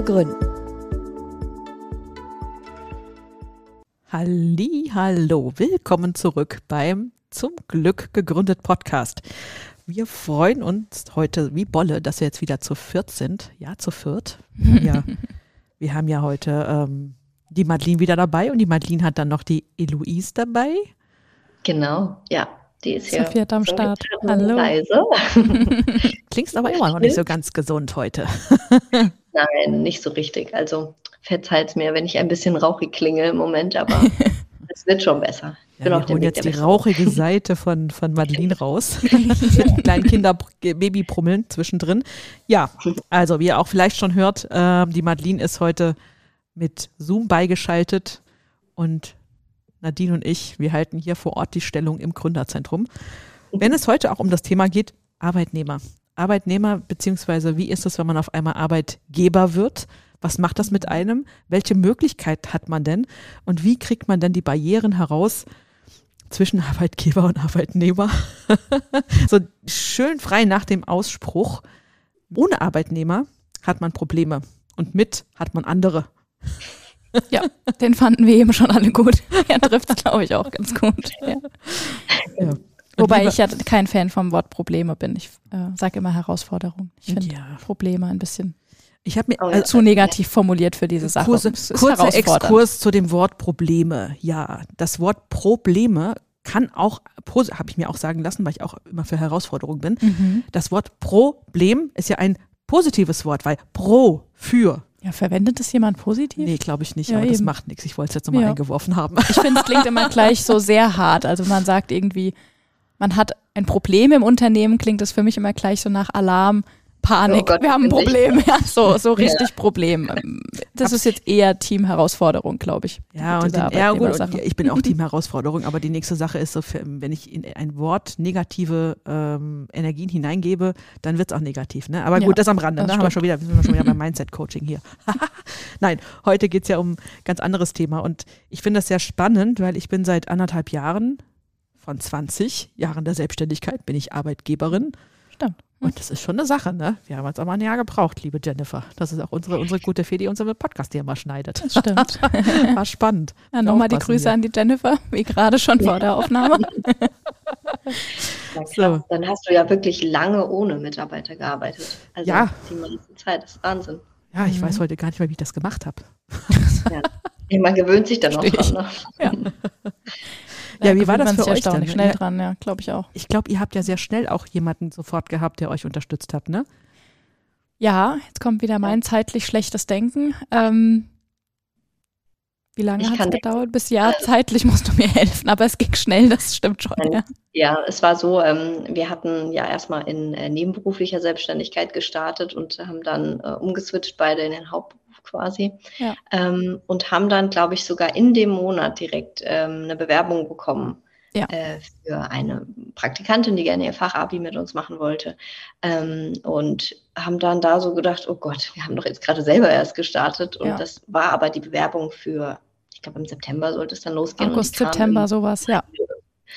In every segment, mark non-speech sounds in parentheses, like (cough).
zu gründen. Halli, hallo, willkommen zurück beim Zum Glück gegründet Podcast. Wir freuen uns heute wie Bolle, dass wir jetzt wieder zu viert sind. Ja, zu viert. Wir haben ja, (laughs) wir haben ja heute ähm, die Madeline wieder dabei und die Madeline hat dann noch die Eloise dabei. Genau, ja. Die ist hier Sophia am so Start. Hallo. Leise. (laughs) (laughs) Klingst aber immer noch nicht so ganz gesund heute. Nein, nicht so richtig. Also verzeiht mir, wenn ich ein bisschen rauchig klinge im Moment, aber (laughs) es wird schon besser. Ich bin Ja, wir holen jetzt die rauchige (laughs) Seite von, von Madeline raus. (laughs) Mit kleinen Kinder Babyprummeln zwischendrin. Ja, also wie ihr auch vielleicht schon hört, ähm, die Madeline ist heute mit Zoom beigeschaltet und Nadine und ich, wir halten hier vor Ort die Stellung im Gründerzentrum. Wenn es heute auch um das Thema geht, Arbeitnehmer. Arbeitnehmer, beziehungsweise wie ist es, wenn man auf einmal Arbeitgeber wird? Was macht das mit einem? Welche Möglichkeit hat man denn? Und wie kriegt man denn die Barrieren heraus zwischen (laughs) Arbeitgeber und Arbeitnehmer? (laughs) so schön frei nach dem Ausspruch, ohne Arbeitnehmer hat man Probleme und mit hat man andere. Ja, den fanden wir eben schon alle gut. Er trifft es, glaube ich, auch ganz gut. Ja. Ja. Wobei ich ja kein Fan vom Wort Probleme bin. Ich äh, sage immer Herausforderung. Ich finde Ja. Probleme ein bisschen Ich habe mir also, zu negativ formuliert für diese Sache. kurze, kurzer. Exkurs zu dem Wort Probleme. Ja, das Wort Probleme kann auch, habe ich mir auch sagen lassen, weil ich auch immer für Herausforderungen bin. Mhm. Das Wort Problem ist ja ein positives Wort, weil pro, für. Ja, verwendet das jemand positiv? Nee, glaube ich nicht, Ja, aber das eben. macht nichts. Ich wollte es jetzt nochmal Ja. eingeworfen haben. Ich finde, es klingt immer (laughs) gleich so sehr hart. Also man sagt irgendwie, man hat ein Problem im Unternehmen, klingt das für mich immer gleich so nach Alarm, Panik. Oh Gott, Wir haben ein. Problem. Ja, so, so richtig Problem. Ähm, Das ist jetzt eher Team-Herausforderung, glaube ich. Ja, und, den, ja gut, und ich bin auch (laughs) Team Herausforderung, aber die nächste Sache ist so, für, wenn ich in ein Wort negative ähm, Energien hineingebe, dann wird es auch negativ. Ne? Aber Ja, gut, das am Rande. das Ne? Haben wir stimmt. schon wieder, sind wir schon wieder beim (laughs) Mindset-Coaching hier. (laughs) Nein, heute geht es ja um ein ganz anderes Thema und ich finde das sehr spannend, weil ich bin seit anderthalb Jahren, von 20 Jahren der Selbstständigkeit, bin ich Arbeitgeberin. Stimmt. Und das ist schon eine Sache, ne? Wir haben jetzt aber ein Jahr gebraucht, liebe Jennifer. Das ist auch unsere, unsere gute Fee, die unseren Podcast hier mal schneidet. Das stimmt. (laughs) War spannend. Ja, Nochmal die Grüße hier. an die Jennifer, wie gerade schon vor der Aufnahme. (laughs) Na klar, So. Dann hast du ja wirklich lange ohne Mitarbeiter gearbeitet. Also Ja. die meiste Zeit, das ist Wahnsinn. Ja, ich Mhm. weiß heute gar nicht mehr, wie ich das gemacht habe. Ja. Man gewöhnt sich dann auch dran. Ne? Ja, (laughs) wie war das für euch dann? erstaunlich schnell Ja. dran, ja, glaube ich auch. Ich glaube, ihr habt ja sehr schnell auch jemanden sofort gehabt, der euch unterstützt hat, ne? Ja, jetzt kommt wieder mein zeitlich schlechtes Denken. Ähm, wie lange hat es gedauert? Bis ja, zeitlich musst du mir helfen, aber es ging schnell, das stimmt schon. Ja. Ja, es war so, ähm, wir hatten ja erstmal in äh, nebenberuflicher Selbstständigkeit gestartet und haben dann äh, umgeswitcht, beide in den Hauptberuf quasi. Ja. Ähm, und haben dann, glaube ich, sogar in dem Monat direkt ähm, eine Bewerbung bekommen Ja. äh, für eine Praktikantin, die gerne ihr Fachabi mit uns machen wollte. Ähm, und haben dann da so gedacht, oh Gott, wir haben doch jetzt gerade selber erst gestartet. Und Ja. das war aber die Bewerbung für, ich glaube, im September sollte es dann losgehen. August, September, sowas, ja.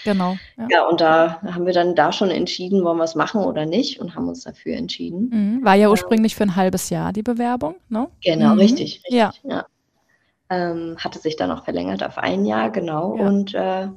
Genau. Ja. ja, und da haben wir dann da schon entschieden, wollen wir es machen oder nicht und haben uns dafür entschieden. Mhm. War ja ursprünglich für ein halbes Jahr die Bewerbung, ne? Genau, Mhm. richtig, richtig. Ja. Ja. Ähm, hatte sich dann auch verlängert auf ein Jahr, genau. Ja. Und äh,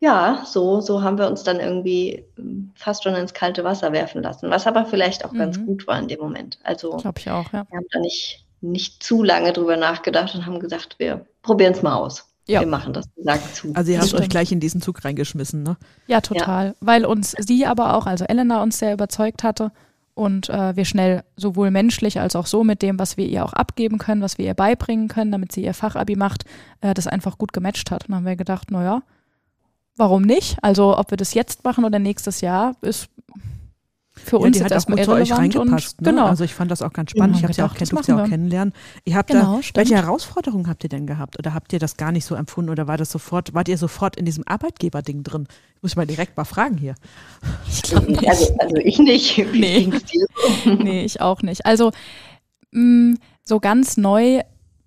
ja, so, so haben wir uns dann irgendwie ähm, fast schon ins kalte Wasser werfen lassen, was aber vielleicht auch ganz Mhm. gut war in dem Moment. Also Glaube ich auch, ja. wir haben da nicht, nicht zu lange drüber nachgedacht und haben gesagt, wir probieren es mal aus. Ja. Wir machen das, sagen zu. Also ihr Das habt euch gleich in diesen Zug reingeschmissen, ne? Ja, total. Weil uns sie aber auch, also Elena uns sehr überzeugt hatte und äh, wir schnell sowohl menschlich als auch so mit dem, was wir ihr auch abgeben können, was wir ihr beibringen können, damit sie ihr Fachabi macht, äh, das einfach gut gematcht hat. Und dann haben wir gedacht, naja, warum nicht? Also ob wir das jetzt machen oder nächstes Jahr, ist für ja, uns die hat auch gut erstmal zu euch reingepasst. und Ne? genau. Also ich fand das auch ganz spannend. Ja, ich habe ja auch gedacht, kennt, das durfte ja auch kennenlernen. Ihr habt Genau, da, stimmt. welche Herausforderungen habt ihr denn gehabt? Oder habt ihr das gar nicht so empfunden? Oder war das sofort, wart ihr sofort in diesem Arbeitgeberding drin? Ich muss mal direkt mal fragen hier. ich glaube nicht. Also, also ich nicht. Nee. (laughs) nee, ich auch nicht. Also mh, so ganz neu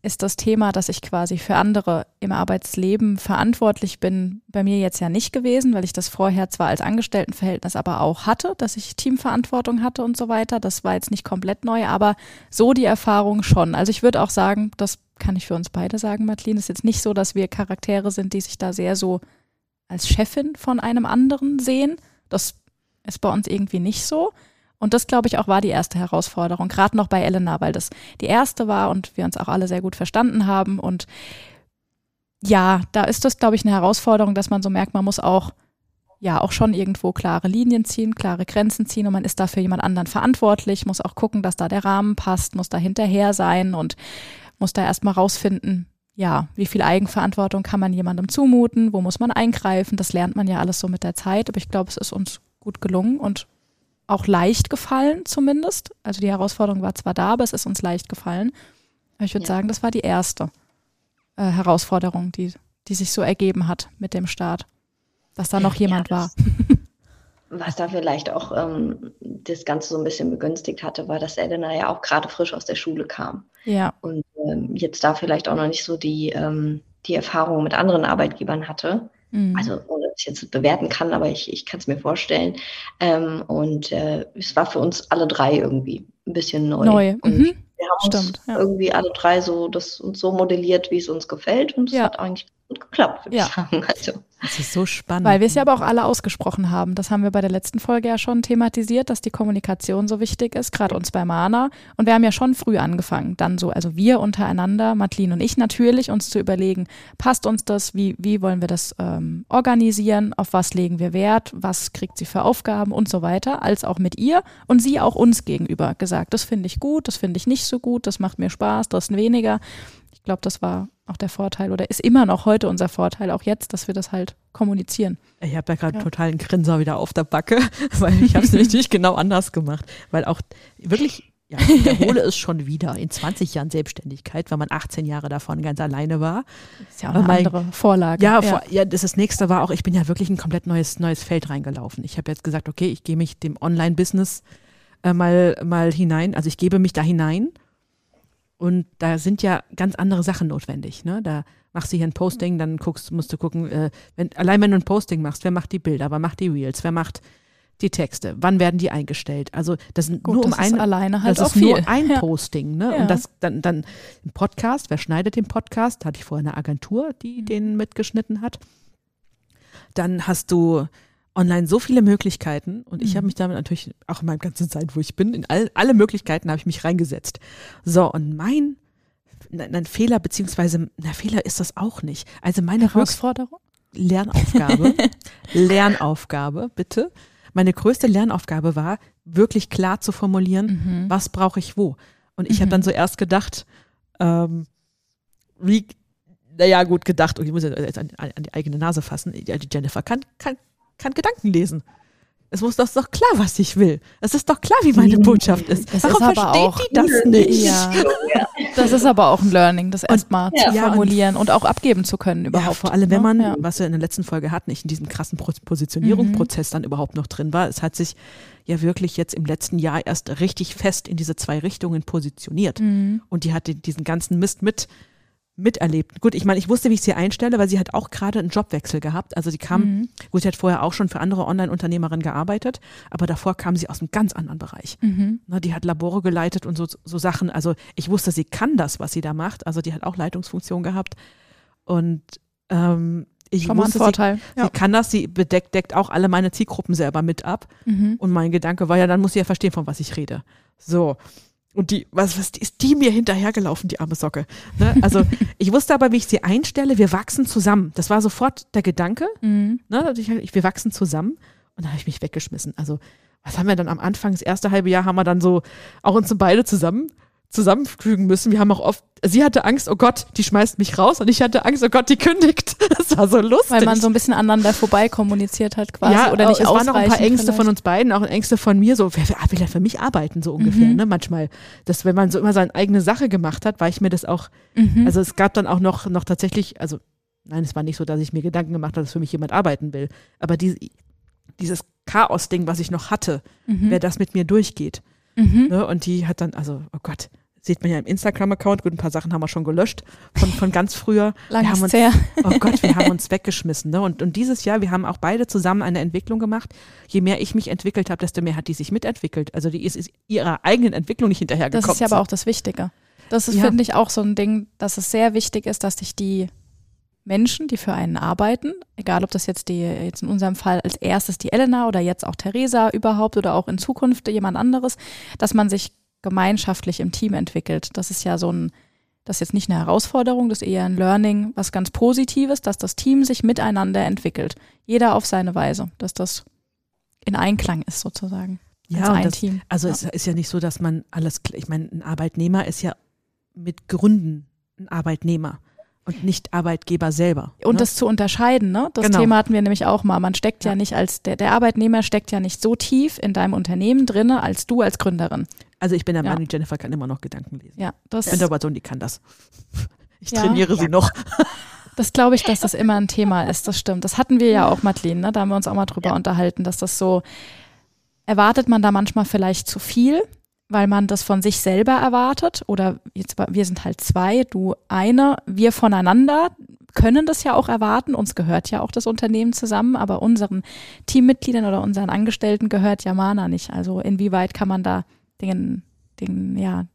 ist das Thema, dass ich quasi für andere im Arbeitsleben verantwortlich bin, bei mir jetzt ja nicht gewesen, weil ich das vorher zwar als Angestelltenverhältnis aber auch hatte, dass ich Teamverantwortung hatte und so weiter. Das war jetzt nicht komplett neu, aber so die Erfahrung schon. Also ich würde auch sagen, das kann ich für uns beide sagen, Madeline, ist jetzt nicht so, dass wir Charaktere sind, die sich da sehr so als Chefin von einem anderen sehen. Das ist bei uns irgendwie nicht so. Und das, glaube ich, auch war die erste Herausforderung, gerade noch bei Elena, weil das die erste war und wir uns auch alle sehr gut verstanden haben. Und ja, da ist das, glaube ich, eine Herausforderung, dass man so merkt, man muss auch, ja, auch schon irgendwo klare Linien ziehen, klare Grenzen ziehen und man ist da für jemand anderen verantwortlich, muss auch gucken, dass da der Rahmen passt, muss da hinterher sein und muss da erstmal rausfinden, ja, wie viel Eigenverantwortung kann man jemandem zumuten, wo muss man eingreifen, das lernt man ja alles so mit der Zeit, aber ich glaube, es ist uns gut gelungen und auch leicht gefallen zumindest. Also die Herausforderung war zwar da, aber es ist uns leicht gefallen. Aber ich würde Ja. sagen, das war die erste äh, Herausforderung, die, die sich so ergeben hat mit dem Start. Dass da noch Ja, jemand war. das- (laughs) Was da vielleicht auch ähm, das Ganze so ein bisschen begünstigt hatte, war, dass Elena ja auch gerade frisch aus der Schule kam. Ja. und ähm, jetzt da vielleicht auch noch nicht so die, ähm, die Erfahrung mit anderen Arbeitgebern hatte. Mhm. Also ohne dass ich jetzt bewerten kann, aber ich, ich kann es mir vorstellen. Ähm, und äh, es war für uns alle drei irgendwie ein bisschen neu. Neu. Und Mhm. wir haben Stimmt, uns ja. irgendwie alle drei so das uns so modelliert, wie es uns gefällt. Und es Ja. hat eigentlich gut geklappt, würde Ja. ich sagen. Also, Das ist so spannend. Weil wir es ja aber auch alle ausgesprochen haben. Das haben wir bei der letzten Folge ja schon thematisiert, dass die Kommunikation so wichtig ist, gerade uns bei Mana. Und wir haben ja schon früh angefangen, dann so, also wir untereinander, Madeline und ich natürlich, uns zu überlegen, passt uns das, wie, wie wollen wir das ähm, organisieren, auf was legen wir Wert, was kriegt sie für Aufgaben und so weiter, als auch mit ihr und sie auch uns gegenüber gesagt, das finde ich gut, das finde ich nicht so gut, das macht mir Spaß, das weniger. Ich glaube, das war auch der Vorteil oder ist immer noch heute unser Vorteil, auch jetzt, dass wir das halt kommunizieren. Ich habe da gerade Ja. total einen Grinser wieder auf der Backe, (laughs) weil ich habe es (laughs) nämlich genau anders gemacht. Weil auch wirklich, ja, ich wiederhole es schon wieder, in 20 Jahren Selbstständigkeit, weil man 18 Jahre davon ganz alleine war. Ist ja auch eine mein- andere Vorlage. Ja, Vor, ja, das, das nächste war auch, ich bin ja wirklich ein komplett neues, neues Feld reingelaufen. Ich habe jetzt gesagt, okay, ich gehe mich dem Online-Business äh, mal, mal hinein, also ich gebe mich da hinein. Und da sind ja ganz andere Sachen notwendig. Ne? Da machst du hier ein Posting, dann guckst, musst du gucken, äh, wenn, allein wenn du ein Posting machst, wer macht die Bilder, wer macht die Reels, wer macht die Texte, wann werden die eingestellt? Also das sind Gut, nur um das ist ein, alleine halt das auch ist viel. nur ein. (laughs) Posting, ne? Ja. Und das dann, dann im Podcast, wer schneidet den Podcast? Da hatte ich vorher eine Agentur, die Mhm. den mitgeschnitten hat. Dann hast du online so viele Möglichkeiten und ich Mhm. habe mich damit natürlich auch in meinem ganzen Zeit, wo ich bin, in all, alle Möglichkeiten habe ich mich reingesetzt. So, und mein ein Fehler, beziehungsweise, na, Fehler ist das auch nicht. Also meine Herausforderung? Lernaufgabe, (laughs) Lernaufgabe, bitte. Meine größte Lernaufgabe war, wirklich klar zu formulieren, Mhm. was brauche ich wo. Und ich habe Mhm. dann so erst gedacht, ähm, wie, naja, gut gedacht, und ich muss jetzt an, an die eigene Nase fassen, die Jennifer kann, kann, kann Gedanken lesen. Es muss das ist doch klar, was ich will. Es ist doch klar, wie meine Botschaft ist. Es Warum ist aber versteht auch- die das nicht? Ja, (laughs) das ist aber auch ein Learning, das erstmal ja, zu ja, und- formulieren und, auch abgeben zu können überhaupt. Ja, vor allem, wenn ne? man, Ja. was wir in der letzten Folge hatten, nicht in diesem krassen Pro- Positionierungsprozess dann überhaupt noch drin war. Es hat sich ja wirklich jetzt im letzten Jahr erst richtig fest in diese zwei Richtungen positioniert. Mhm. Und die hat diesen ganzen Mist mit miterlebt. Gut, ich meine, ich wusste, wie ich sie einstelle, weil sie hat auch gerade einen Jobwechsel gehabt. Also sie kam, Mhm. gut, sie hat vorher auch schon für andere Online-Unternehmerinnen gearbeitet, aber davor kam sie aus einem ganz anderen Bereich. Mhm. Ne, die hat Labore geleitet und so, so Sachen. Also ich wusste, sie kann das, was sie da macht. Also die hat auch Leitungsfunktion gehabt. Und ähm, ich Schon wusste, sie, Vorteil. sie kann das, sie bedeckt deckt auch alle meine Zielgruppen selber mit ab. Mhm. Und mein Gedanke war ja, dann muss sie ja verstehen, von was ich rede. So. Und die, was, was ist die mir hinterhergelaufen, die arme Socke? Ne? Also (laughs) ich wusste aber, wie ich sie einstelle, wir wachsen zusammen. Das war sofort der Gedanke. Mhm. Ne? Also wir wachsen zusammen. Und da habe ich mich weggeschmissen. Also, was haben wir dann am Anfang, das erste halbe Jahr haben wir dann so auch uns beide zusammen zusammenfügen müssen. Wir haben auch oft, sie hatte Angst, oh Gott, die schmeißt mich raus und ich hatte Angst, oh Gott, die kündigt. (laughs) Das war so lustig. Weil man so ein bisschen aneinander vorbei kommuniziert hat quasi ja, oder nicht es waren noch ein paar Ängste vielleicht. von uns beiden, auch Ängste von mir, so, wer, wer will denn für mich arbeiten, so ungefähr, Mhm. ne, manchmal. Dass wenn man so immer seine eigene Sache gemacht hat, war ich mir das auch, Mhm. also es gab dann auch noch, noch tatsächlich, also nein, es war nicht so, dass ich mir Gedanken gemacht habe, dass für mich jemand arbeiten will, aber die, dieses Chaos-Ding, was ich noch hatte, mhm. wer das mit mir durchgeht, Mhm. ne, und die hat dann, also, oh Gott, sieht man ja im Instagram-Account, gut, ein paar Sachen haben wir schon gelöscht, von, von ganz früher. (laughs) Lang wir haben uns, her. (laughs) Oh Gott, wir haben (laughs) uns weggeschmissen. Ne? Und, und dieses Jahr, wir haben auch beide zusammen eine Entwicklung gemacht. Je mehr ich mich entwickelt habe, desto mehr hat die sich mitentwickelt. Also die ist, ist ihrer eigenen Entwicklung nicht Das hinterhergekommen. ist ja aber auch das Wichtige. Das ist, Ja. finde ich, auch so ein Ding, dass es sehr wichtig ist, dass sich die Menschen, die für einen arbeiten, egal ob das jetzt die, jetzt in unserem Fall als erstes die Elena oder jetzt auch Theresa überhaupt oder auch in Zukunft jemand anderes, dass man sich gemeinschaftlich im Team entwickelt. Das ist ja so ein, das ist jetzt nicht eine Herausforderung, das ist eher ein Learning, was ganz Positives, dass das Team sich miteinander entwickelt. Jeder auf seine Weise, dass das in Einklang ist sozusagen. Ja, ein das- Team. Also Ja. es ist ja nicht so, dass man alles, ich meine, ein Arbeitnehmer ist ja mit Gründen ein Arbeitnehmer und nicht Arbeitgeber selber. Und ne? das zu unterscheiden, ne? Das Genau. Thema hatten wir nämlich auch mal. Man steckt ja, Ja. nicht als, der, der Arbeitnehmer steckt ja nicht so tief in deinem Unternehmen drinne als du als Gründerin. Also ich bin der Ja. Meinung, Jennifer kann immer noch Gedanken lesen. Ja, das, Ich bin der die kann das. (laughs) Ich Ja. trainiere sie noch. (laughs) das glaube ich, dass das immer ein Thema ist. Das stimmt. Das hatten wir ja auch, Madeline, ne? Da haben wir uns auch mal drüber Ja. unterhalten, dass das so, erwartet man da manchmal vielleicht zu viel, weil man das von sich selber erwartet. Oder jetzt, wir sind halt zwei, du eine, wir voneinander können das ja auch erwarten. Uns gehört ja auch das Unternehmen zusammen, aber unseren Teammitgliedern oder unseren Angestellten gehört ja Mana nicht. Also inwieweit kann man da den, den, ja,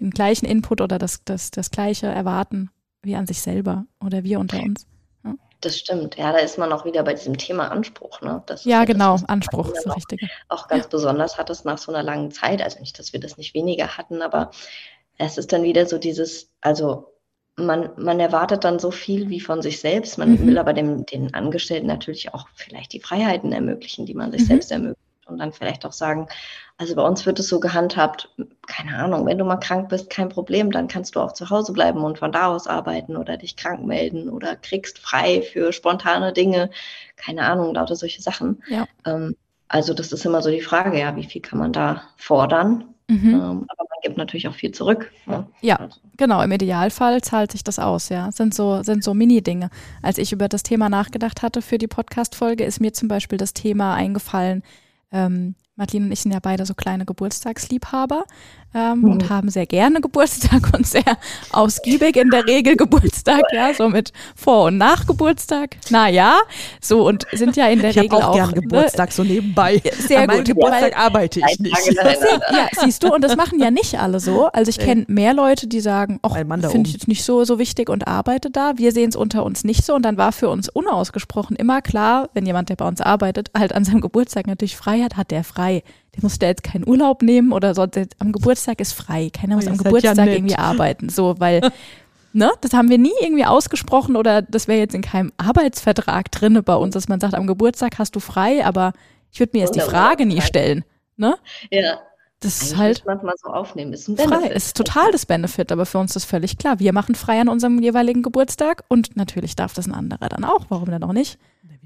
den gleichen Input oder das, das, das gleiche erwarten wie an sich selber oder wir unter uns? Das stimmt. Ja, da ist man auch wieder bei diesem Thema Anspruch. Ne? Das Ja, das, genau, was Anspruch ist das auch, Richtige. auch ganz besonders hat es nach so einer langen Zeit. Also nicht, dass wir das nicht weniger hatten, aber es ist dann wieder so dieses, also man, man erwartet dann so viel wie von sich selbst. Man Mhm. will aber dem, den Angestellten natürlich auch vielleicht die Freiheiten ermöglichen, die man sich Mhm. selbst ermöglicht. Und dann vielleicht auch sagen, also bei uns wird es so gehandhabt, keine Ahnung, wenn du mal krank bist, kein Problem, dann kannst du auch zu Hause bleiben und von da aus arbeiten oder dich krank melden oder kriegst frei für spontane Dinge, keine Ahnung, lauter solche Sachen. Ja. Ähm, also das ist immer so die Frage, ja, wie viel kann man da fordern? Mhm. Ähm, aber man gibt natürlich auch viel zurück. Ne? Ja. Also, Genau, im Idealfall zahlt sich das aus, ja. Sind so, sind so Mini-Dinge. Als ich über das Thema nachgedacht hatte für die Podcast-Folge, ist mir zum Beispiel das Thema eingefallen, ähm, Madeline und ich sind ja beide so kleine Geburtstagsliebhaber ähm, Mhm. und haben sehr gerne Geburtstag (laughs) und sehr ausgiebig in der Regel Geburtstag, ja, so mit Vor- und Nachgeburtstag. Na ja, so und sind ja in der Ich Regel auch auch gern ne, Geburtstag so nebenbei. Sehr An gut, Geburtstag arbeite ich nicht. Ja, siehst du, und das machen ja nicht alle so. Also ich kenne mehr Leute, die sagen, ach, finde ich jetzt nicht so, so wichtig und arbeite da. Wir sehen es unter uns nicht so. Und dann war für uns unausgesprochen immer klar, wenn jemand, der bei uns arbeitet, halt an seinem Geburtstag natürlich frei hat, hat der frei. Der muss da jetzt keinen Urlaub nehmen oder so. Der, am Geburtstag ist frei. Keiner muss Oh, am seid ja Geburtstag nett. irgendwie arbeiten. So, weil, (laughs) ne, das haben wir nie irgendwie ausgesprochen oder das wäre jetzt in keinem Arbeitsvertrag drinne bei uns, dass man sagt, am Geburtstag hast du frei, aber ich würde mir jetzt die. Frage nie stellen. Ne? Ja, Das ist halt muss man es mal so aufnehmen. Ist ein frei. Benefit. Es ist total das Benefit, aber für uns ist völlig klar. Wir machen frei an unserem jeweiligen Geburtstag und natürlich darf das ein anderer dann auch. Warum denn auch nicht?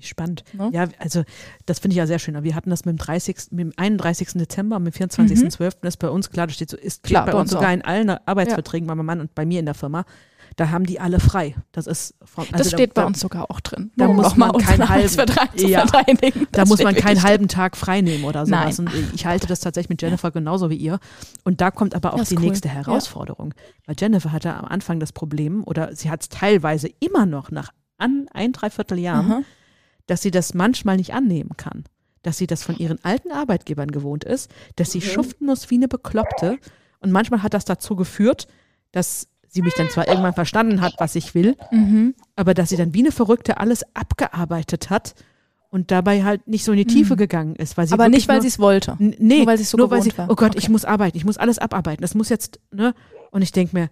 Spannend. Ne? Ja, also das finde ich ja sehr schön. Wir hatten das mit dem 30., mit dem 31. Dezember, mit dem 24.12. ist bei uns klar, das steht so, ist Mhm. Klar, bei bei uns uns sogar in allen Arbeitsverträgen bei meinem Mann und bei mir in der Firma. Da haben die alle frei. Das ist von, also Das da- steht bei da, uns sogar auch drin. da muss man keinen halben- Ja. Da muss man keinen halben Tag frei nehmen oder sowas. Nein. Und ich halte das tatsächlich mit Jennifer genauso wie ihr. Und da kommt aber auch Ja, die cool. nächste Ja. Herausforderung. Weil Jennifer hatte am Anfang das Problem, oder sie hat es teilweise immer noch nach an ein, dreiviertel Jahren, Aha. Dass sie das manchmal nicht annehmen kann. Dass sie das von ihren alten Arbeitgebern gewohnt ist, dass sie Mhm. schuften muss wie eine Bekloppte. Und manchmal hat das dazu geführt, dass sie mich dann zwar irgendwann verstanden hat, was ich will, Mhm. aber dass sie dann wie eine Verrückte alles abgearbeitet hat und dabei halt nicht so in die Tiefe gegangen ist. Weil sie Aber nicht, weil sie es wollte. Nee, Nur weil sie so nur weil sie, war. oh Gott, ich Okay. muss arbeiten, ich muss alles abarbeiten. Das muss jetzt, ne? Und ich denke mir,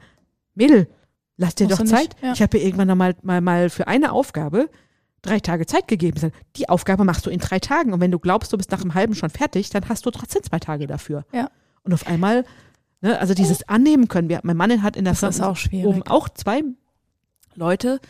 Mädel, lass dir Musst doch Zeit. nicht, ja. Ich habe ihr irgendwann mal, mal, mal für eine Aufgabe drei Tage Zeit gegeben. Sag, Die Aufgabe machst du in drei Tagen und wenn du glaubst, du bist nach einem halben schon fertig, dann hast du trotzdem zwei Tage dafür. Ja. Und auf einmal Ne? Also dieses Annehmen können wir. Mein Mann hat in der Das Firma auch oben auch zwei Leute,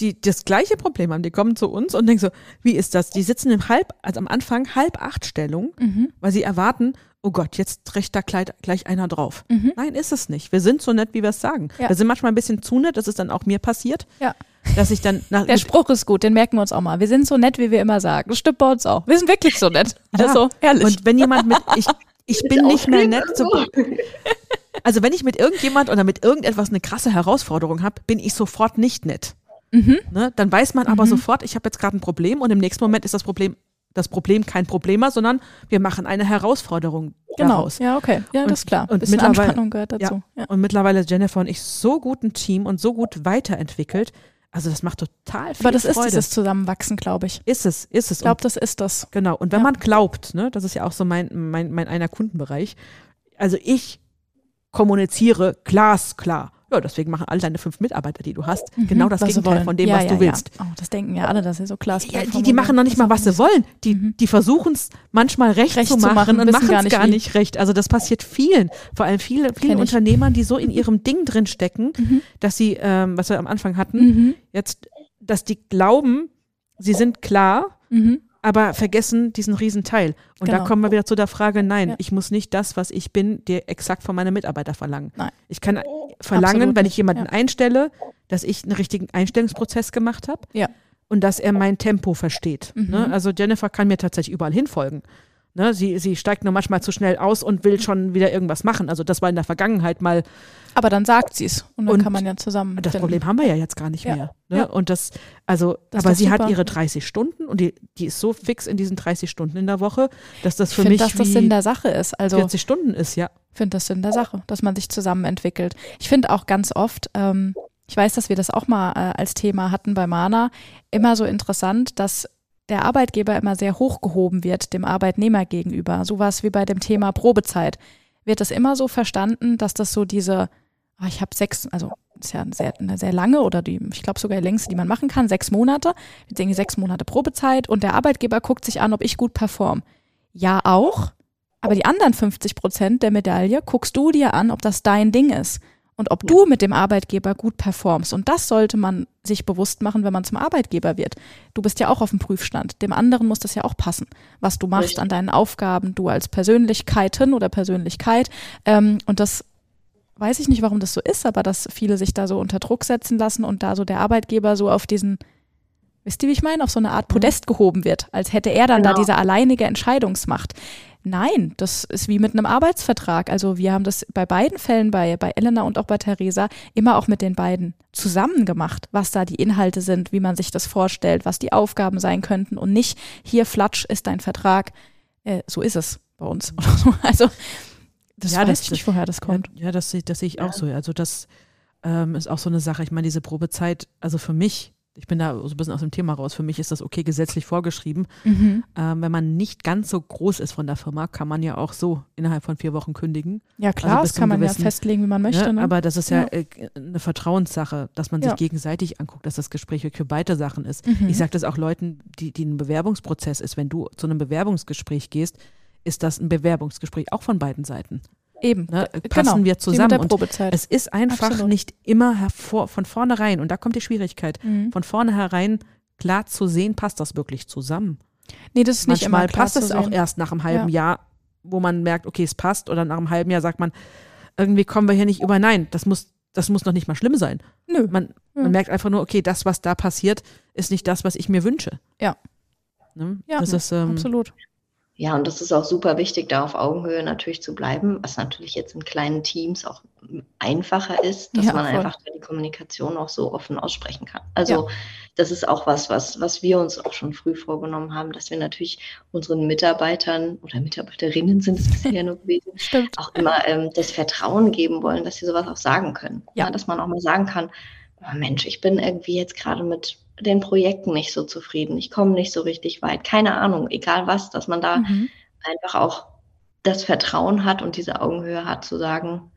die das gleiche Problem haben. Die kommen zu uns und denken so, wie ist das? Die sitzen im halb, also am Anfang halb acht Stellung, Mhm. weil sie erwarten, oh Gott, jetzt recht da gleich, gleich einer drauf. Mhm. Nein, ist es nicht. Wir sind so nett, wie wir es sagen. Ja. Wir sind manchmal ein bisschen zu nett, das ist dann auch mir passiert, Ja. Dass ich dann nach, Der Spruch ist gut, den merken wir uns auch mal. Wir sind so nett, wie wir immer sagen. Das stimmt bei uns auch. Wir sind wirklich so nett. (laughs) Das ist so herrlich. Und wenn jemand mit, ich, ich bin nicht mehr nett, so, (laughs) also wenn ich mit irgendjemand oder mit irgendetwas eine krasse Herausforderung habe, bin ich sofort nicht nett. Mhm. Ne? Dann weiß man aber sofort, ich habe jetzt gerade ein Problem und im nächsten Moment ist das Problem, das Problem kein Problem mehr, sondern wir machen eine Herausforderung genau. daraus. Ja, okay. Ja, Und- das ist klar. und bisschen mittlerweile- Anspannung gehört dazu. Ja. Und mittlerweile ist Jennifer und ich so gut ein Team und so gut weiterentwickelt. Also das macht total viel Aber das ist Freude. dieses Zusammenwachsen, glaube ich. ist es, ist es. Ich glaube, das ist das. Genau. Und wenn ja. man glaubt, ne, das ist ja auch so mein, mein, mein einer Kundenbereich. Also ich kommuniziere glasklar. Ja, deswegen machen all deine fünf Mitarbeiter, die du hast, genau das Mhm. Was sie Gegenteil von dem, ja, was ja, du willst. Ja. Oh, das denken ja alle, dass sie so klar Ja, die, die machen noch nicht mal, was sie wollen. Die, Mhm. die versuchen es manchmal recht, Recht zu zu machen, und machen es gar wie. nicht recht. Also das passiert vielen, vor allem viele, vielen ich. Unternehmern, die so in ihrem Ding drin stecken, Mhm. dass sie, ähm, was wir am Anfang hatten, Mhm. jetzt, dass die glauben, sie sind klar, Mhm. Aber vergessen diesen Riesenteil. Und da Genau. kommen wir wieder zu der Frage, nein, Ja. ich muss nicht das, was ich bin, dir exakt von meinen Mitarbeitern verlangen. Nein. Ich kann verlangen, Absolut wenn ich jemanden ja. einstelle, dass ich einen richtigen Einstellungsprozess gemacht habe Ja. und dass er mein Tempo versteht. Mhm. Ne? Also Jennifer kann mir tatsächlich überall hinfolgen. Ne? Sie, sie steigt nur manchmal zu schnell aus und will schon wieder irgendwas machen. Also das war in der Vergangenheit mal, Aber dann sagt sie es und dann Und kann man ja zusammen. das finden. Problem haben wir ja jetzt gar nicht Ja. mehr. Ne? Ja. Und das, also, Das aber sie hat super. ihre 30 Stunden und die, die ist so fix in diesen 30 Stunden in der Woche, dass das Ich für finde, mich dass das Sinn der Sache ist. Also 40 Stunden ist, ja. finde das Sinn der Sache, dass man sich zusammen entwickelt. Ich finde auch ganz oft, ähm, ich weiß, dass wir das auch mal äh, als Thema hatten bei Mana, immer so interessant, dass der Arbeitgeber immer sehr hochgehoben wird dem Arbeitnehmer gegenüber. Sowas wie bei dem Thema Probezeit. Wird das immer so verstanden, dass das so diese, ah, ich habe sechs, also ist ja eine sehr, eine sehr lange oder die, ich glaube sogar die längste, die man machen kann, sechs Monate, jetzt irgendwie sechs Monate Probezeit und der Arbeitgeber guckt sich an, ob ich gut perform. Ja, auch. Aber die anderen 50 Prozent der Medaille guckst du dir an, ob das dein Ding ist und ob du mit dem Arbeitgeber gut performst. Und das sollte man sich bewusst machen, wenn man zum Arbeitgeber wird. Du bist ja auch auf dem Prüfstand. Dem anderen muss das ja auch passen, was du machst Richtig. an deinen Aufgaben, du als Persönlichkeiten oder Persönlichkeit. Ähm, und das weiß ich nicht, warum das so ist, aber dass viele sich da so unter Druck setzen lassen und da so der Arbeitgeber so auf diesen, wisst ihr, wie ich meine, auf so eine Art Podest gehoben wird, als hätte er dann da Genau. diese alleinige Entscheidungsmacht. Nein, das ist wie mit einem Arbeitsvertrag. Also wir haben das bei beiden Fällen, bei, bei Elena und auch bei Theresa, immer auch mit den beiden zusammen gemacht, was da die Inhalte sind, wie man sich das vorstellt, was die Aufgaben sein könnten und nicht hier flatsch ist dein Vertrag. Äh, so ist es bei uns. Oder (laughs) so. Also das Ja, weiß das- ich nicht, woher das kommt. Ja, ja das, sehe- das sehe ich auch so. Also das ähm, ist auch so eine Sache. Ich meine, diese Probezeit, also für mich, ich bin da so ein bisschen aus dem Thema raus, für mich ist das okay gesetzlich vorgeschrieben. Mhm. Ähm, wenn man nicht ganz so groß ist von der Firma, kann man ja auch so innerhalb von vier Wochen kündigen. Ja klar, bis das kann man ja gewissen- festlegen, wie man möchte. ne? Ne? Aber das ist ja, Ja. äh, eine Vertrauenssache, dass man sich Ja. gegenseitig anguckt, dass das Gespräch wirklich für beide Sachen ist. Mhm. Ich sage das auch Leuten, die, die ein Bewerbungsprozess ist. Wenn du zu einem Bewerbungsgespräch gehst, ist das ein Bewerbungsgespräch auch von beiden Seiten. Eben. Ne? G- Passen genau. wir zusammen. Und es ist einfach Absolut. nicht immer hervor, von vornherein, und da kommt die Schwierigkeit, Mhm. von vornherein klar zu sehen, passt das wirklich zusammen. Nee, das ist nicht Manchmal immer klar passt es auch erst nach einem halben Ja. Jahr, wo man merkt, okay, es passt, oder nach einem halben Jahr sagt man, irgendwie kommen wir hier nicht über. Nein, das muss, das muss noch nicht mal schlimm sein. Nö. Man, Ja. man merkt einfach nur, okay, das, was da passiert, ist nicht das, was ich mir wünsche. Ja. Ne? Ja, das ist, ähm, Absolut. Ja, und das ist auch super wichtig, da auf Augenhöhe natürlich zu bleiben, was natürlich jetzt in kleinen Teams auch einfacher ist, dass Ja, man voll. einfach die Kommunikation auch so offen aussprechen kann. Also das ist auch was, was, was wir uns auch schon früh vorgenommen haben, dass wir natürlich unseren Mitarbeitern oder Mitarbeiterinnen sind es (laughs) bisher nur gewesen, auch immer ähm, das Vertrauen geben wollen, dass sie sowas auch sagen können. Ja. Ja. dass man auch mal sagen kann, oh Mensch, ich bin irgendwie jetzt gerade mit den Projekten nicht so zufrieden, ich komme nicht so richtig weit, keine Ahnung, egal was, dass man da Mhm. einfach auch das Vertrauen hat und diese Augenhöhe hat, zu sagen,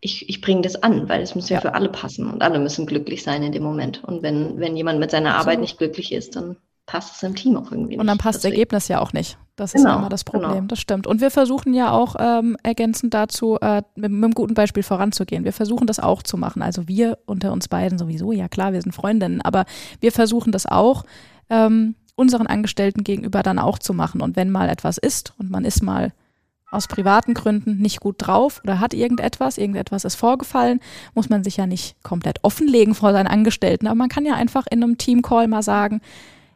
ich, ich bringe das an, weil es muss ja, Ja. für alle passen und alle müssen glücklich sein in dem Moment. Und wenn, wenn jemand mit seiner Arbeit Absolut. nicht glücklich ist, dann passt es im Team auch irgendwie nicht. Und dann passt das Ergebnis ja auch nicht. Das ist genau, immer das Problem, genau. das stimmt. Und wir versuchen ja auch ähm, ergänzend dazu, äh, mit, mit, einem guten Beispiel voranzugehen. Wir versuchen das auch zu machen. Also wir unter uns beiden sowieso, ja klar, wir sind Freundinnen, aber wir versuchen das auch ähm, unseren Angestellten gegenüber dann auch zu machen. Und wenn mal etwas ist und man ist mal aus privaten Gründen nicht gut drauf oder hat irgendetwas, irgendetwas ist vorgefallen, muss man sich ja nicht komplett offenlegen vor seinen Angestellten, aber man kann ja einfach in einem Teamcall mal sagen,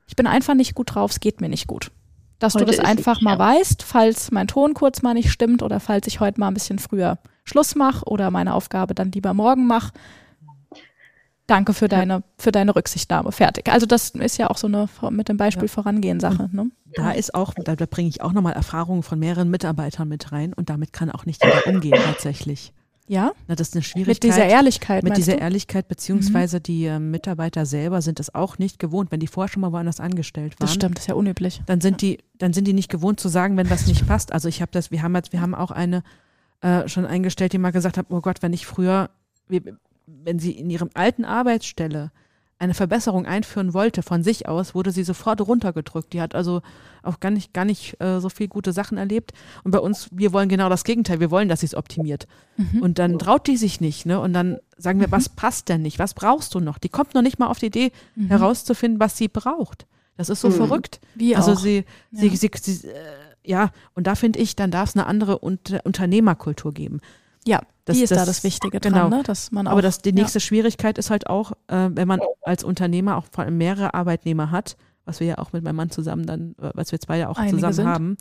ich bin einfach nicht gut drauf, es geht mir nicht gut. Dass heute du das einfach mal ja. weißt, falls mein Ton kurz mal nicht stimmt oder falls ich heute mal ein bisschen früher Schluss mache oder meine Aufgabe dann lieber morgen mache. Danke für deine, für deine Rücksichtnahme. Fertig. Also das ist ja auch so eine mit dem Beispiel ja. vorangehen Sache. Ne? Da ist auch, da, da bringe ich auch nochmal Erfahrungen von mehreren Mitarbeitern mit rein und damit kann auch nicht jeder umgehen tatsächlich. Ja. Na, das ist eine Schwierigkeit. Mit dieser Ehrlichkeit. Mit dieser du? Ehrlichkeit, beziehungsweise mhm. die äh, Mitarbeiter selber sind es auch nicht gewohnt, wenn die vorher schon mal woanders angestellt waren. Das stimmt, das ist ja unüblich. Dann sind die, dann sind die nicht gewohnt zu sagen, wenn das nicht passt. Also ich habe das, wir haben jetzt, wir haben auch eine äh, schon eingestellt, die mal gesagt hat, oh Gott, wenn ich früher, wenn sie in ihrem alten Arbeitsstelle eine Verbesserung einführen wollte von sich aus, wurde sie sofort runtergedrückt. Die hat also auch gar nicht, gar nicht äh, so viel gute Sachen erlebt. Und bei uns, wir wollen genau das Gegenteil. Wir wollen, dass sie es optimiert. Mhm. Und dann traut die sich nicht. Ne? Und dann sagen wir, mhm. was passt denn nicht? Was brauchst du noch? Die kommt noch nicht mal auf die Idee, mhm. herauszufinden, was sie braucht. Das ist so mhm. verrückt. Wie also auch. sie, ja. sie, sie, sie äh, ja, und da finde ich, dann darf es eine andere Unter Unternehmerkultur geben. Ja, das, die ist das, da das Wichtige dran, genau. ne? dass man auch, Aber das, die nächste ja. Schwierigkeit ist halt auch, äh, wenn man als Unternehmer auch vor allem mehrere Arbeitnehmer hat, was wir ja auch mit meinem Mann zusammen dann, äh, was wir zwei ja auch Einige zusammen sind. haben,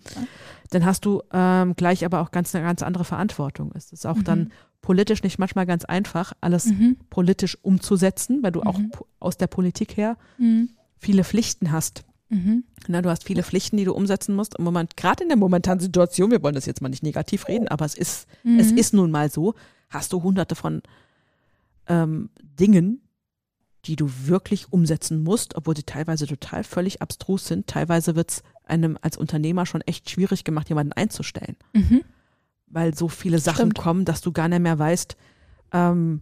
dann hast du ähm, gleich aber auch ganz eine ganz andere Verantwortung. Es ist auch mhm. dann politisch nicht manchmal ganz einfach, alles mhm. politisch umzusetzen, weil du mhm. auch aus der Politik her mhm. viele Pflichten hast. Mhm. Na, du hast viele Pflichten, die du umsetzen musst. Und Moment, gerade in der momentanen Situation, wir wollen das jetzt mal nicht negativ reden, aber es ist, mhm. es ist nun mal so, hast du hunderte von ähm, Dingen, die du wirklich umsetzen musst, obwohl sie teilweise total völlig abstrus sind. Teilweise wird es einem als Unternehmer schon echt schwierig gemacht, jemanden einzustellen. Mhm. Weil so viele Sachen Stimmt. kommen, dass du gar nicht mehr weißt, ähm,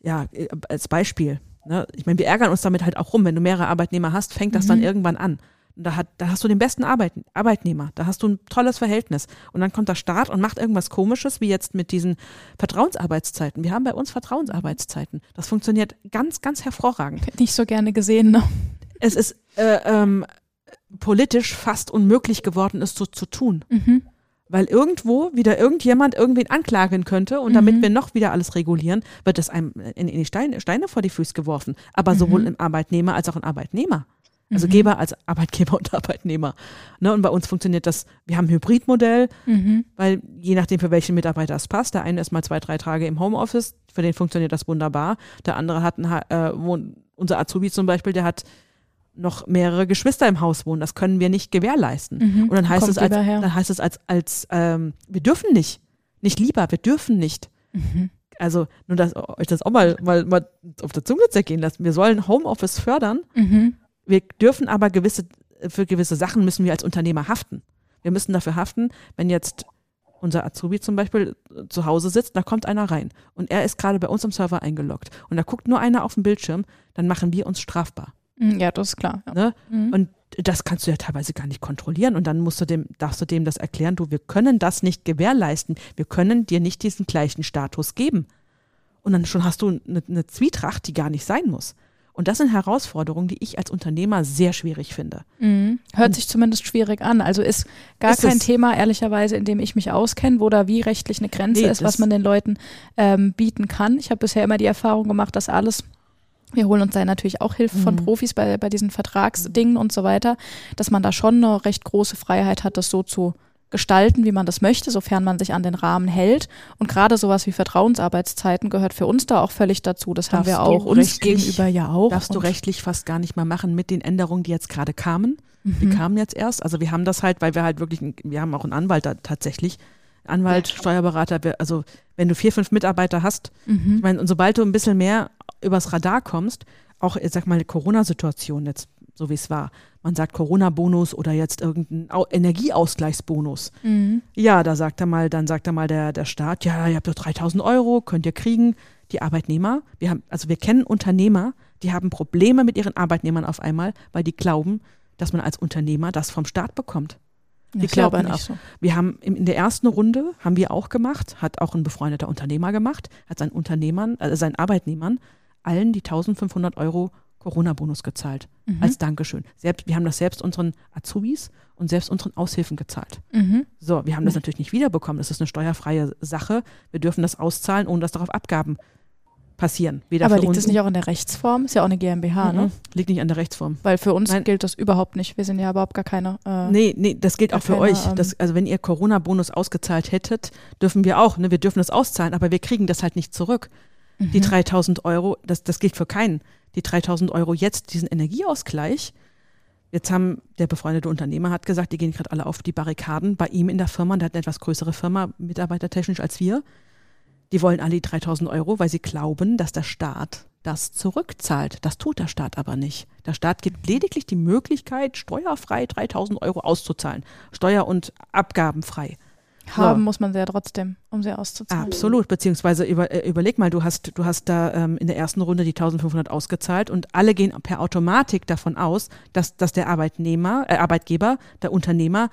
ja, äh, als Beispiel, Ne? Ich meine, wir ärgern uns damit halt auch rum. Wenn du mehrere Arbeitnehmer hast, fängt das mhm. dann irgendwann an. Da, hat, da hast du den besten Arbeit, Arbeitnehmer, da hast du ein tolles Verhältnis. Und dann kommt der Staat und macht irgendwas Komisches, wie jetzt mit diesen Vertrauensarbeitszeiten. Wir haben bei uns Vertrauensarbeitszeiten. Das funktioniert ganz, ganz hervorragend. Nicht so gerne gesehen, ne? Es ist äh, ähm, politisch fast unmöglich geworden, es so zu tun. Mhm weil irgendwo wieder irgendjemand irgendwen anklagen könnte und damit mhm. wir noch wieder alles regulieren, wird es einem in, in die Steine, Steine, vor die Füße geworfen. Aber mhm. sowohl im Arbeitnehmer als auch im Arbeitnehmer. Also mhm. Geber als Arbeitgeber (laughs) und Arbeitnehmer. Ne, und bei uns funktioniert das, wir haben ein Hybridmodell, mhm. weil je nachdem, für welchen Mitarbeiter es passt, der eine ist mal zwei, drei Tage im Homeoffice, für den funktioniert das wunderbar. Der andere hat, ein, äh, unser Azubi zum Beispiel, der hat noch mehrere Geschwister im Haus wohnen. Das können wir nicht gewährleisten. Mhm. Und dann heißt es als, dann heißt es als, als ähm, wir dürfen nicht. Nicht lieber, wir dürfen nicht. Mhm. Also, nur dass euch das auch mal, mal, mal auf der Zunge zergehen lassen. Wir sollen Homeoffice fördern. Mhm. Wir dürfen aber gewisse, für gewisse Sachen müssen wir als Unternehmer haften. Wir müssen dafür haften, wenn jetzt unser Azubi zum Beispiel zu Hause sitzt, da kommt einer rein und er ist gerade bei uns am Server eingeloggt und da guckt nur einer auf den Bildschirm, dann machen wir uns strafbar. Mhm, ja, das ist klar. Ja. Ne? Mhm. Und das kannst du ja teilweise gar nicht kontrollieren. Und dann musst du dem, darfst du dem das erklären, du, wir können das nicht gewährleisten. Wir können dir nicht diesen gleichen Status geben. Und dann schon hast du eine, eine Zwietracht, die gar nicht sein muss. Und das sind Herausforderungen, die ich als Unternehmer sehr schwierig finde. Mhm. Hört Und sich zumindest schwierig an. Also ist gar ist kein Thema, ehrlicherweise, in dem ich mich auskenne, wo da wie rechtlich eine Grenze nee, ist, was man den Leuten ähm, bieten kann. Ich habe bisher immer die Erfahrung gemacht, dass alles wir holen uns da natürlich auch Hilfe von mhm. Profis bei, bei diesen Vertragsdingen und so weiter, dass man da schon eine recht große Freiheit hat, das so zu gestalten, wie man das möchte, sofern man sich an den Rahmen hält. Und gerade sowas wie Vertrauensarbeitszeiten gehört für uns da auch völlig dazu. Das darfst haben wir auch uns gegenüber ja auch. Darfst du rechtlich fast gar nicht mal machen mit den Änderungen, die jetzt gerade kamen. Mhm. Die kamen jetzt erst. Also wir haben das halt, weil wir halt wirklich, wir haben auch einen Anwalt da tatsächlich. Anwalt, Steuerberater, also wenn du vier, fünf Mitarbeiter hast, mhm. ich meine, und sobald du ein bisschen mehr übers Radar kommst, auch, ich sag mal, Corona-Situation jetzt, so wie es war. Man sagt Corona-Bonus oder jetzt irgendein Energieausgleichsbonus. Mhm. Ja, da sagt er mal, dann sagt er mal der, der Staat, ja, ihr habt doch 3000 Euro, könnt ihr kriegen. Die Arbeitnehmer, wir haben, also wir kennen Unternehmer, die haben Probleme mit ihren Arbeitnehmern auf einmal, weil die glauben, dass man als Unternehmer das vom Staat bekommt. Die glauben nicht auch. so. Wir haben in in der ersten Runde haben wir auch gemacht, hat auch ein befreundeter Unternehmer gemacht, hat seinen Unternehmern, also seinen Arbeitnehmern allen die 1500 Euro Corona-Bonus gezahlt Mhm. als Dankeschön. Selbst, wir haben das selbst unseren Azubis und selbst unseren Aushilfen gezahlt. Mhm. So, wir haben das natürlich nicht wiederbekommen. Das ist eine steuerfreie Sache. Wir dürfen das auszahlen, ohne dass darauf Abgaben passieren. Weder Aber liegt das nicht auch in der Rechtsform? Ist ja auch eine GmbH, ne? Mhm. Liegt nicht an der Rechtsform. Weil für uns Nein. gilt das überhaupt nicht. Wir sind ja überhaupt gar keine. Äh, Nee, nee, das gilt auch für Gar euch. keine, ähm, Das, also wenn ihr Corona-Bonus ausgezahlt hättet, dürfen wir auch. Ne? Wir dürfen das auszahlen, aber wir kriegen das halt nicht zurück. Die mhm. 3000 Euro, das, das gilt für keinen. Die 3000 Euro jetzt, diesen Energieausgleich. Jetzt haben der befreundete Unternehmer hat gesagt, die gehen gerade alle auf die Barrikaden bei ihm in der Firma. Der hat eine etwas größere Firma, mitarbeitertechnisch als wir. Die wollen alle die 3000 Euro, weil sie glauben, dass der Staat das zurückzahlt. Das tut der Staat aber nicht. Der Staat gibt lediglich die Möglichkeit, steuerfrei 3000 Euro auszuzahlen. Steuer- und abgabenfrei. Haben so. muss man sie ja trotzdem, um sie auszuzahlen. Absolut, beziehungsweise über, äh, überleg mal, du hast, du hast da ähm, in der ersten Runde die 1500 ausgezahlt und alle gehen per Automatik davon aus, dass, dass der Arbeitnehmer, äh, Arbeitgeber, der Unternehmer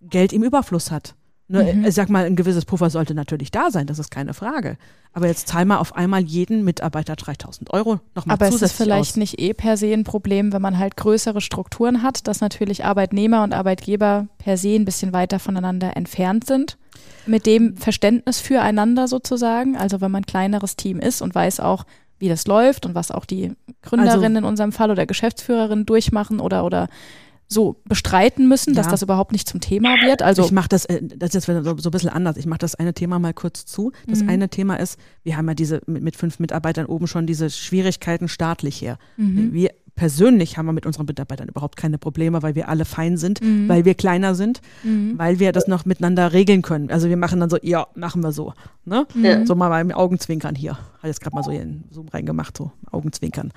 Geld im Überfluss hat. Ne, Mhm. Ich sag mal, ein gewisses Puffer sollte natürlich da sein, das ist keine Frage. Aber jetzt zahl mal auf einmal jeden Mitarbeiter 3000 Euro nochmal Aber es zusätzlich ist vielleicht aus. nicht eh per se ein Problem, wenn man halt größere Strukturen hat, dass natürlich Arbeitnehmer und Arbeitgeber per se ein bisschen weiter voneinander entfernt sind. Mit dem Verständnis füreinander sozusagen. Also wenn man ein kleineres Team ist und weiß auch, wie das läuft und was auch die Gründerinnen in unserem Fall oder Geschäftsführerinnen durchmachen oder, oder so bestreiten müssen, dass Ja. das überhaupt nicht zum Thema wird. Also ich mache das, äh, das ist jetzt so, so ein bisschen anders. Ich mache das eine Thema mal kurz zu. Das Mhm. eine Thema ist, wir haben ja diese mit, mit fünf Mitarbeitern oben schon diese Schwierigkeiten staatlich her. Mhm. Wir persönlich haben wir mit unseren Mitarbeitern überhaupt keine Probleme, weil wir alle fein sind, Mhm. weil wir kleiner sind, Mhm. weil wir das noch miteinander regeln können. Also wir machen dann so, ja, machen wir so. Ne? Ja. So mal beim Augenzwinkern hier. Hat jetzt gerade mal so hier in Zoom reingemacht, so Augenzwinkern.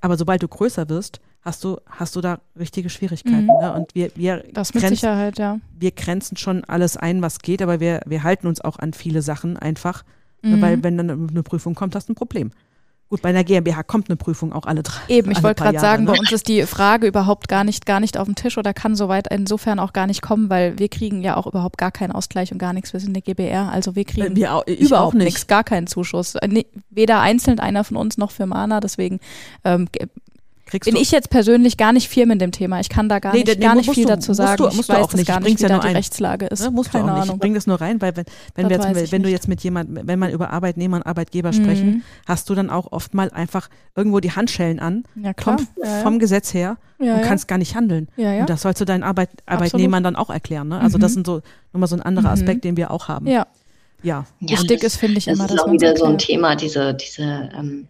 Aber sobald du größer wirst, hast du, hast du da richtige Schwierigkeiten. Mhm. Ne? Und wir, wir, das mit grenzen, Sicherheit, ja. wir grenzen schon alles ein, was geht, aber wir, wir halten uns auch an viele Sachen einfach. Mhm. Weil wenn dann eine Prüfung kommt, hast du ein Problem. Gut, bei einer GmbH kommt eine Prüfung auch alle drei. Eben, ich wollte gerade sagen, ne? bei uns ist die Frage überhaupt gar nicht, gar nicht auf dem Tisch oder kann soweit insofern auch gar nicht kommen, weil wir kriegen ja auch überhaupt gar keinen Ausgleich und gar nichts. Wir sind eine GBR, also wir kriegen wir auch, überhaupt nichts, gar keinen Zuschuss. Weder einzeln einer von uns noch für Mana, deswegen ähm, Kriegst bin du, ich jetzt persönlich gar nicht firm in dem Thema. Ich kann da gar Nee, nicht, nee, gar musst nicht viel du- dazu musst sagen. du- ich musst du weiß auch das nicht. gar Ich nicht, wie ja da nur die ein. Rechtslage ist. Ne, musst Keine du auch nicht. Ahnung. Ich bring das nur rein, weil wenn, wenn, Das wir jetzt, ich wenn du nicht. jetzt mit jemandem, wenn man über Arbeitnehmer und Arbeitgeber sprechen, Mhm. hast du dann auch oft mal einfach irgendwo die Handschellen an, Ja, klar. vom, ja, vom Gesetz her ja. und ja, kannst gar nicht handeln. ja, ja. Und das sollst du deinen Arbeit, Arbeitnehmern dann auch erklären. Ne? Also Mhm. das sind so nochmal so ein anderer Mhm. Aspekt, den wir auch haben. ja. Ja. Ja, Wichtig das- ist, finde ich, Das immer, ist dass auch wieder so ein. Thema, diese, diese, ähm,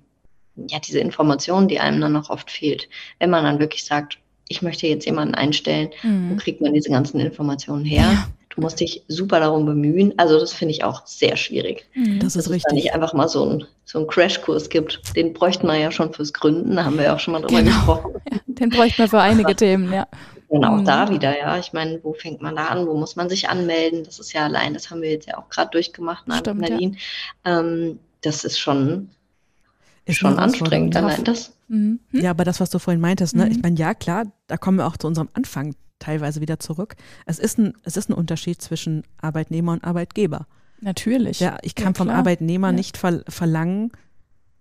ja, diese Information, die einem dann noch oft fehlt. Wenn man dann wirklich sagt, ich möchte jetzt jemanden einstellen, wo Mhm. kriegt man diese ganzen Informationen her? Du musst dich super darum bemühen. Also das finde ich auch sehr schwierig. Mhm. Das Dass ist es da nicht richtig. einfach mal so ein, so einen Crashkurs gibt. Den bräuchten wir ja schon fürs Gründen, da haben wir ja auch schon mal drüber Genau. gesprochen. (laughs) Den bräuchte man für einige (laughs) Themen, ja. Und auch Mhm. da wieder, ja. Ich meine, wo fängt man da an? Wo muss man sich anmelden? Das ist ja allein, das haben wir jetzt ja auch gerade durchgemacht, ne, Stimmt, ja. Nadine. Ähm, das ist schon, Ist schon anstrengend. Allein das. Mhm. Hm? Ja, aber das, was du vorhin meintest, ne? Mhm. ich meine, ja, klar, da kommen wir auch zu unserem Anfang teilweise wieder zurück. Es ist ein, es ist ein Unterschied zwischen Arbeitnehmer und Arbeitgeber. Natürlich. Ja, ich kann Ja, vom. Arbeitnehmer Ja. nicht ver verlangen,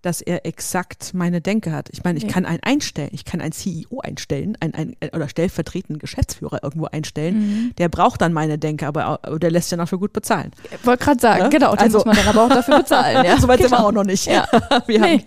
dass er exakt meine Denke hat. Ich meine, ich Nee. kann einen einstellen, ich kann einen CEO einstellen, ein, ein, oder stellvertretenden Geschäftsführer irgendwo einstellen. Mhm. Der braucht dann meine Denke, aber der lässt ja dafür gut bezahlen. Ich wollte gerade sagen, Ja? genau, den Also- muss man dann aber auch dafür bezahlen. (laughs) Ja, so weit sind wir genau. auch noch nicht. Ja. (laughs) wir haben, Nee.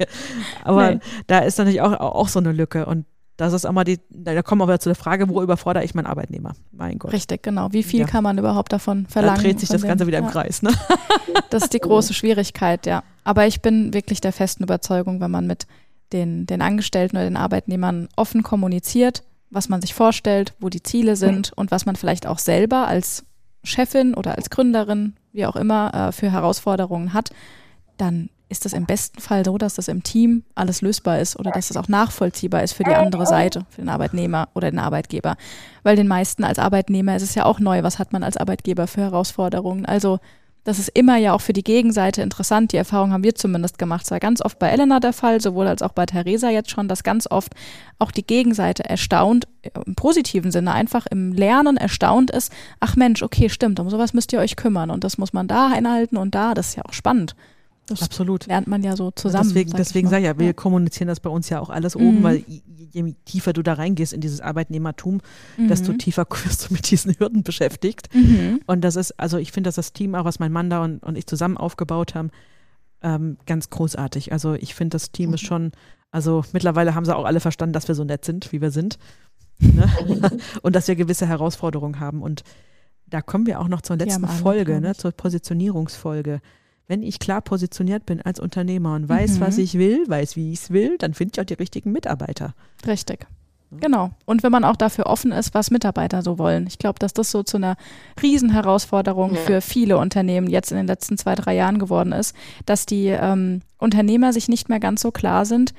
aber Nee. da ist natürlich auch, auch so eine Lücke. Und das ist immer die, da kommen wir wieder zu der Frage, wo überfordere ich meinen Arbeitnehmer? Mein Gott. Richtig, genau. Wie viel Ja. kann man überhaupt davon Da verlangen? dreht sich das Ganze dem- wieder im ja. Kreis. Ne? (laughs) Das ist die große Schwierigkeit, ja. Aber ich bin wirklich der festen Überzeugung, wenn man mit den, den Angestellten oder den Arbeitnehmern offen kommuniziert, was man sich vorstellt, wo die Ziele sind und was man vielleicht auch selber als Chefin oder als Gründerin, wie auch immer, äh, für Herausforderungen hat, dann ist es im besten Fall so, dass das im Team alles lösbar ist oder dass es auch nachvollziehbar ist für die andere Seite, für den Arbeitnehmer oder den Arbeitgeber. Weil den meisten als Arbeitnehmer ist es ja auch neu, was hat man als Arbeitgeber für Herausforderungen. Also das ist immer ja auch für die Gegenseite interessant. Die Erfahrung haben wir zumindest gemacht. Es war ganz oft bei Elena der Fall, sowohl als auch bei Theresa jetzt schon, dass ganz oft auch die Gegenseite erstaunt, im positiven Sinne einfach im Lernen erstaunt ist. Ach Mensch, okay, stimmt, um sowas müsst ihr euch kümmern und das muss man da einhalten und da. Das ist ja auch spannend. Das Absolut. lernt man ja so zusammen. Deswegen, sag deswegen sage ich ja, wir ja. kommunizieren das bei uns ja auch alles oben, Mhm. weil je, je tiefer du da reingehst in dieses Arbeitnehmertum, desto Mhm. tiefer (laughs) wirst du mit diesen Hürden beschäftigt. Mhm. Und das ist, also ich finde, dass das Team, auch was mein Mann da und, und ich zusammen aufgebaut haben, ähm, ganz großartig. Also ich finde, das Team ist schon, also mittlerweile haben sie auch alle verstanden, dass wir so nett sind, wie wir sind. (laughs) Ne? und dass wir gewisse Herausforderungen haben. Und da kommen wir auch noch zur letzten alle, Folge, ne, zur Positionierungsfolge. Wenn ich klar positioniert bin als Unternehmer und weiß, Mhm. was ich will, weiß, wie ich es will, dann finde ich auch die richtigen Mitarbeiter. Richtig. Genau. Und wenn man auch dafür offen ist, was Mitarbeiter so wollen. Ich glaube, dass das so zu einer Riesenherausforderung Ja. für viele Unternehmen jetzt in den letzten zwei, drei Jahren geworden ist, dass die ähm, Unternehmer sich nicht mehr ganz so klar sind,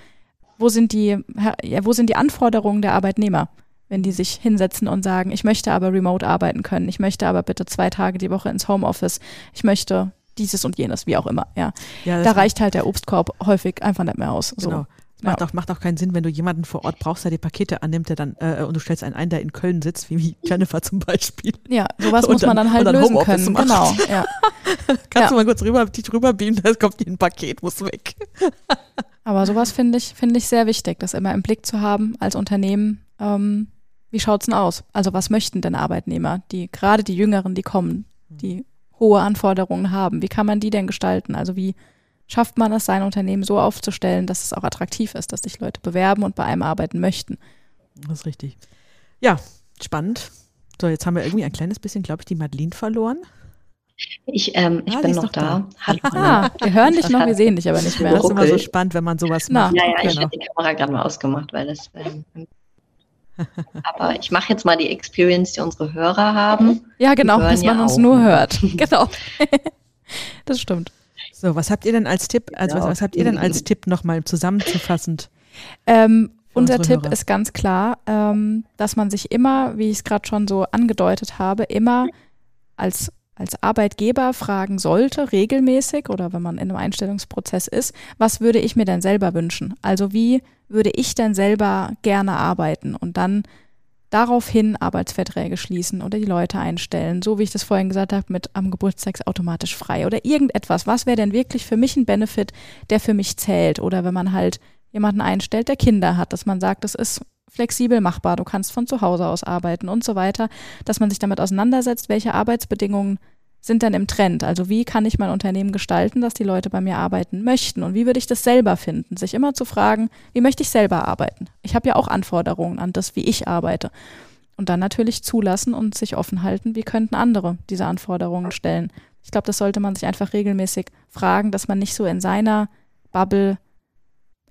wo sind die, ja, wo sind die Anforderungen der Arbeitnehmer, wenn die sich hinsetzen und sagen, ich möchte aber remote arbeiten können, ich möchte aber bitte zwei Tage die Woche ins Homeoffice, ich möchte dieses und jenes, wie auch immer. Ja, Ja, da reicht halt der Obstkorb häufig einfach nicht mehr aus. So. Genau. Es macht, auch, macht auch keinen Sinn, wenn du jemanden vor Ort brauchst, der die Pakete annimmt, der dann, äh, und du stellst einen ein, der in Köln sitzt, wie, (laughs) Jennifer zum Beispiel. Ja, sowas Und muss man dann- dann halt dann lösen Homeoffice können. macht. Genau, ja. (laughs) Kannst Ja. du mal kurz rüber, dich rüberbeamen, da kommt hier ein Paket, muss weg. (laughs) Aber sowas finde ich, finde ich sehr wichtig, das immer im Blick zu haben als Unternehmen. Ähm, wie schaut's denn aus? Also was möchten denn Arbeitnehmer, die gerade die Jüngeren, die kommen, die hohe Anforderungen haben? Wie kann man die denn gestalten? Also wie schafft man es, sein Unternehmen so aufzustellen, dass es auch attraktiv ist, dass sich Leute bewerben und bei einem arbeiten möchten? Das ist richtig. Ja, spannend. So, jetzt haben wir irgendwie ein kleines bisschen, glaube ich, die Madeline verloren. Ich, ähm, ich Ah, bin noch noch da. da. Hallo. Ah, wir hören dich noch, wir sehen dich aber nicht mehr. Das ist immer so spannend, wenn man sowas Na, macht. Ja, ja, ich Genau. habe die Kamera gerade mal ausgemacht, weil es. Ähm, aber ich mache jetzt mal die Experience, die unsere Hörer haben. Ja, genau, dass man ja uns auch. nur hört. (laughs) Genau. (laughs) das stimmt. So, was habt ihr denn als Tipp, also was, Genau. was habt ihr denn als Tipp nochmal zusammenzufassend? Ähm, unser Tipp Hörer. ist ganz klar, ähm, dass man sich immer, wie ich es gerade schon so angedeutet habe, immer als, als Arbeitgeber fragen sollte, regelmäßig oder wenn man in einem Einstellungsprozess ist, was würde ich mir denn selber wünschen? Also wie würde ich denn selber gerne arbeiten? Und dann daraufhin Arbeitsverträge schließen oder die Leute einstellen, so wie ich das vorhin gesagt habe, mit am Geburtstag automatisch frei oder irgendetwas. Was wäre denn wirklich für mich ein Benefit, der für mich zählt? Oder wenn man halt jemanden einstellt, der Kinder hat, dass man sagt, das ist flexibel machbar, du kannst von zu Hause aus arbeiten und so weiter, dass man sich damit auseinandersetzt, welche Arbeitsbedingungen sind denn im Trend? Also wie kann ich mein Unternehmen gestalten, dass die Leute bei mir arbeiten möchten? Und wie würde ich das selber finden? Sich immer zu fragen, wie möchte ich selber arbeiten? Ich habe ja auch Anforderungen an das, wie ich arbeite. Und dann natürlich zulassen und sich offen halten, wie könnten andere diese Anforderungen stellen. Ich glaube, das sollte man sich einfach regelmäßig fragen, dass man nicht so in seiner Bubble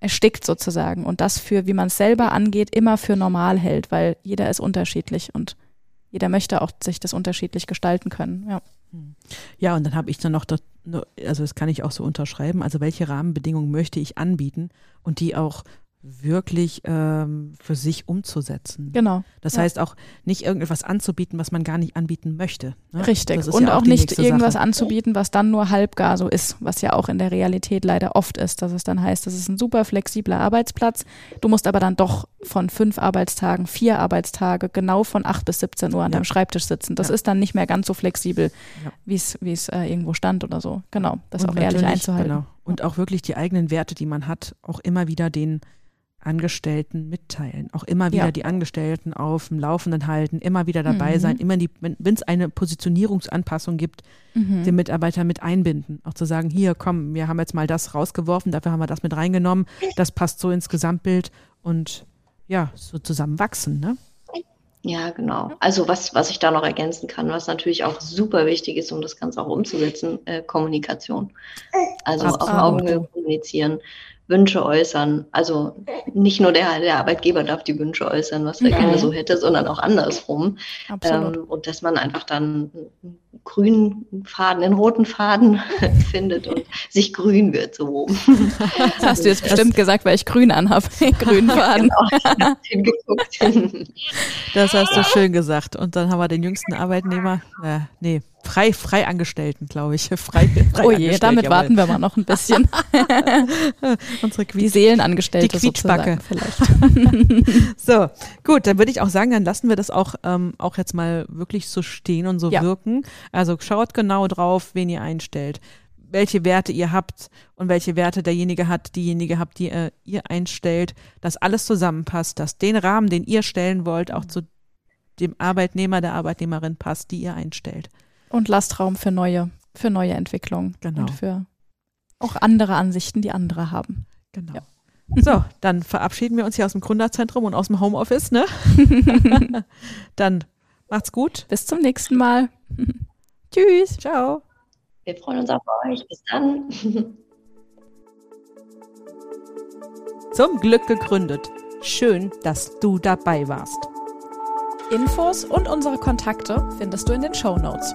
erstickt sozusagen und das für, wie man es selber angeht, immer für normal hält, weil jeder ist unterschiedlich und jeder möchte auch sich das unterschiedlich gestalten können. Ja. Ja, und dann habe ich dann noch, das, also das kann ich auch so unterschreiben, also welche Rahmenbedingungen möchte ich anbieten und die auch wirklich ähm, für sich umzusetzen. Genau. Das ja. heißt auch nicht irgendetwas anzubieten, was man gar nicht anbieten möchte. Ne? Richtig. Und ja auch die nicht irgendwas Sache. anzubieten, was dann nur halbgar so ist, was ja auch in der Realität leider oft ist, dass es dann heißt, das ist ein super flexibler Arbeitsplatz. Du musst aber dann doch von fünf Arbeitstagen, vier Arbeitstage, genau von acht bis 17 Uhr an Ja. deinem Schreibtisch sitzen. Das Ja. ist dann nicht mehr ganz so flexibel, Ja. wie es äh, irgendwo stand oder so. Genau. Das Und auch ehrlich einzuhalten. Genau. Und auch wirklich die eigenen Werte, die man hat, auch immer wieder den Angestellten mitteilen. Auch immer wieder Ja. die Angestellten auf dem Laufenden halten, immer wieder dabei Mhm. sein, immer die, wenn es eine Positionierungsanpassung gibt, Mhm. den Mitarbeiter mit einbinden. Auch zu sagen, hier, komm, wir haben jetzt mal das rausgeworfen, dafür haben wir das mit reingenommen, das passt so ins Gesamtbild und ja, so zusammen wachsen, ne? Ja, genau. Also was, was ich da noch ergänzen kann, was natürlich auch super wichtig ist, um das Ganze auch umzusetzen, äh, Kommunikation. Also auf. Augenhöhe kommunizieren, Wünsche äußern. Also nicht nur der, der Arbeitgeber darf die Wünsche äußern, was er gerne so hätte, sondern auch andersrum. Ähm, und dass man einfach dann einen grünen Faden, einen roten Faden (laughs) findet und sich grün wird so das hast du jetzt bestimmt gesagt, weil ich grün anhabe. (laughs) Grünen (laughs) Faden. Genau, hab hingeguckt. Das hast du schön gesagt. Und dann haben wir den jüngsten Arbeitnehmer, äh, nee, frei, Freiangestellten, glaube ich. (laughs) Frei, frei oh je, damit jawohl. warten wir mal noch ein bisschen. (laughs) Unsere Quietsch, die Seelenangestellte die Quietschbacke vielleicht. (laughs) so, gut, dann würde ich auch sagen, dann lassen wir das auch, ähm, auch jetzt mal wirklich so stehen und so ja. wirken. Also schaut genau drauf, wen ihr einstellt welche Werte ihr habt und welche Werte derjenige hat, diejenige habt, die äh, ihr einstellt, dass alles zusammenpasst, dass den Rahmen, den ihr stellen wollt, auch zu dem Arbeitnehmer, der Arbeitnehmerin passt, die ihr einstellt. Und lasst Raum für neue, für neue Entwicklungen. Genau. Und für auch andere Ansichten, die andere haben. Genau. Ja. So, dann verabschieden wir uns hier aus dem Gründerzentrum und aus dem Homeoffice, ne? (laughs) dann macht's gut. Bis zum nächsten Mal. (laughs) Tschüss. Ciao. Wir freuen uns auf euch. Bis dann. (laughs) Zum Glück gegründet. Schön, dass du dabei warst. Infos und unsere Kontakte findest du in den Show Notes.